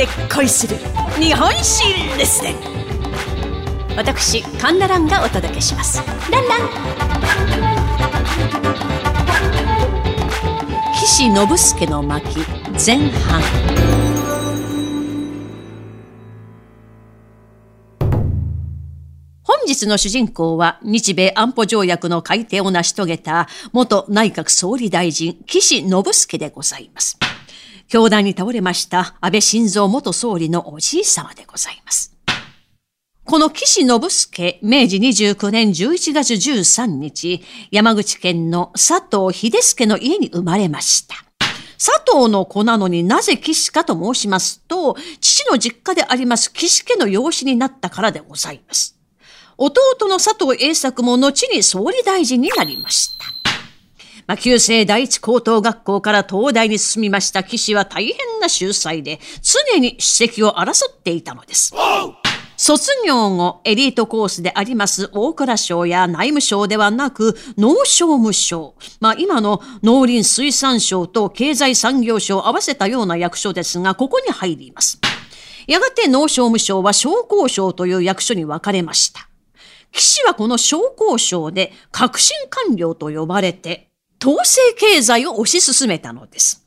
で恋する日本史レッスン私カンナランがお届けします。ランラン。岸信介の巻前半。本日の主人公は日米安保条約の改定を成し遂げた元内閣総理大臣岸信介でございます。教団に倒れました安倍晋三元総理のおじい様でございます。この岸信介、明治29年11月13日、山口県の佐藤秀助の家に生まれました。佐藤の子なのになぜ岸かと申しますと、父の実家であります岸家の養子になったからでございます。弟の佐藤栄作も後に総理大臣になりました。まあ、旧制第一高等学校から東大に進みました岸は大変な秀才で、常に主席を争っていたのです。卒業後、エリートコースであります大蔵省や内務省ではなく、農商務省。まあ今の農林水産省と経済産業省を合わせたような役所ですが、ここに入ります。やがて農商務省は商工省という役所に分かれました。岸はこの商工省で革新官僚と呼ばれて、統制経済を推し進めたのです。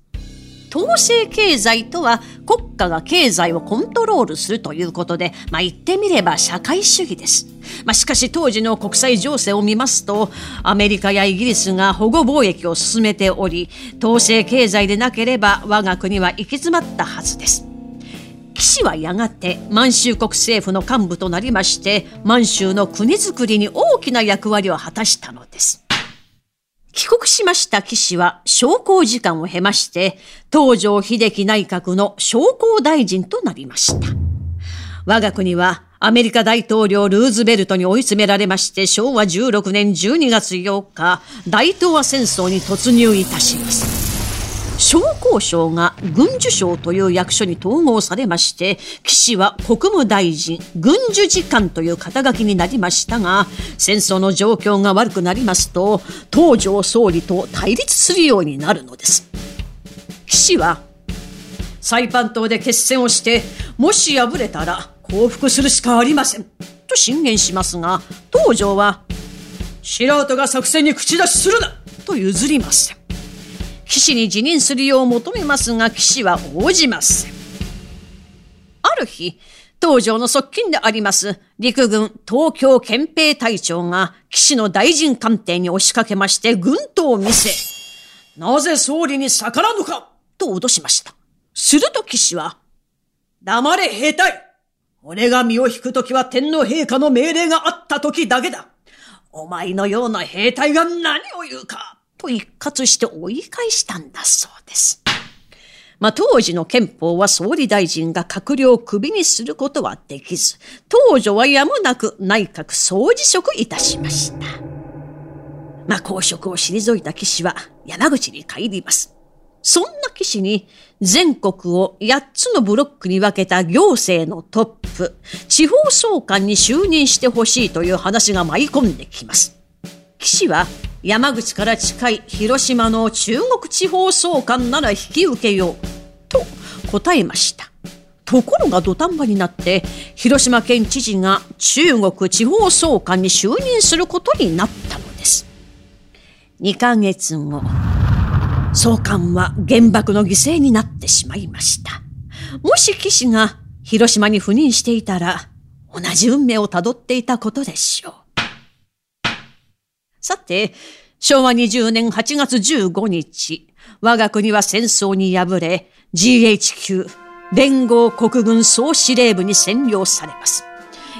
統制経済とは国家が経済をコントロールするということで、まあ言ってみれば社会主義です。まあしかし当時の国際情勢を見ますと、アメリカやイギリスが保護貿易を進めており、統制経済でなければ我が国は行き詰まったはずです。岸はやがて満州国政府の幹部となりまして満州の国づくりに大きな役割を果たしたのです。帰国しました岸は昇降時間を経まして東条秀樹内閣の商工大臣となりました。我が国はアメリカ大統領ルーズベルトに追い詰められまして昭和16年12月8日大東亜戦争に突入いたします。商工省が軍需省という役所に統合されまして、岸は国務大臣、軍需次官という肩書きになりましたが、戦争の状況が悪くなりますと、東条総理と対立するようになるのです。岸は、サイパン島で決戦をして、もし敗れたら降伏するしかありません。と進言しますが、東条は、素人が作戦に口出しするなと譲りません。騎士に辞任するよう求めますが騎士は応じません。ある日、東条の側近であります陸軍東京憲兵隊長が騎士の大臣官邸に押しかけまして軍刀を見せ、なぜ総理に逆らうのか？と脅しました。すると騎士は、黙れ兵隊俺が身を引くときは天皇陛下の命令があったときだけだお前のような兵隊が何を言うか？と一括して追い返したんだそうです。まあ、当時の憲法は総理大臣が閣僚をクビにすることはできず、当女はやむなく内閣総辞職いたしました。まあ、公職を退いた騎士は山口に帰ります。そんな騎士に全国を8つのブロックに分けた行政のトップ、地方総監に就任してほしいという話が舞い込んできます。騎士は山口から近い広島の中国地方総監なら引き受けようと答えました。ところが土壇場になって広島県知事が中国地方総監に就任することになったのです。2ヶ月後、総監は原爆の犠牲になってしまいました。もし騎士が広島に赴任していたら同じ運命をたどっていたことでしょう。さて、昭和20年8月15日、我が国は戦争に敗れ、GHQ、連合国軍総司令部に占領されます。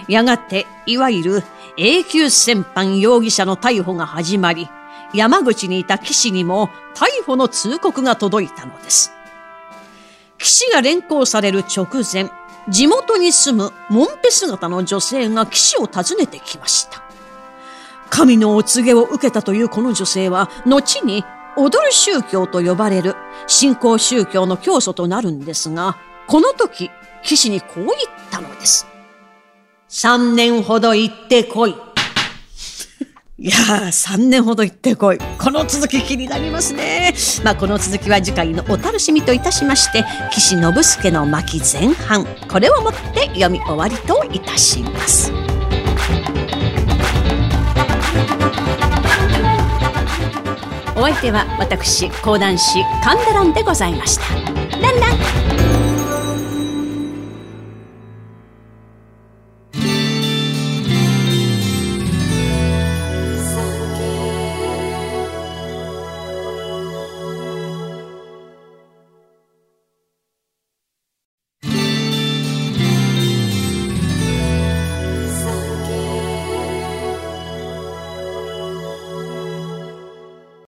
やがて、いわゆる永久戦犯容疑者の逮捕が始まり、山口にいた騎士にも逮捕の通告が届いたのです。騎士が連行される直前、地元に住むモンペ姿の女性が騎士を訪ねてきました。神のお告げを受けたというこの女性は、後に踊る宗教と呼ばれる信仰宗教の教祖となるんですが、この時、騎士にこう言ったのです。三年ほど行ってこい。いやー、3年ほど行ってこい。この続き気になりますね。まあ、この続きは次回のお楽しみといたしまして、岸信介の巻前半、これをもって読み終わりといたします。お相手は私講談師神田蘭でございました。ランラン。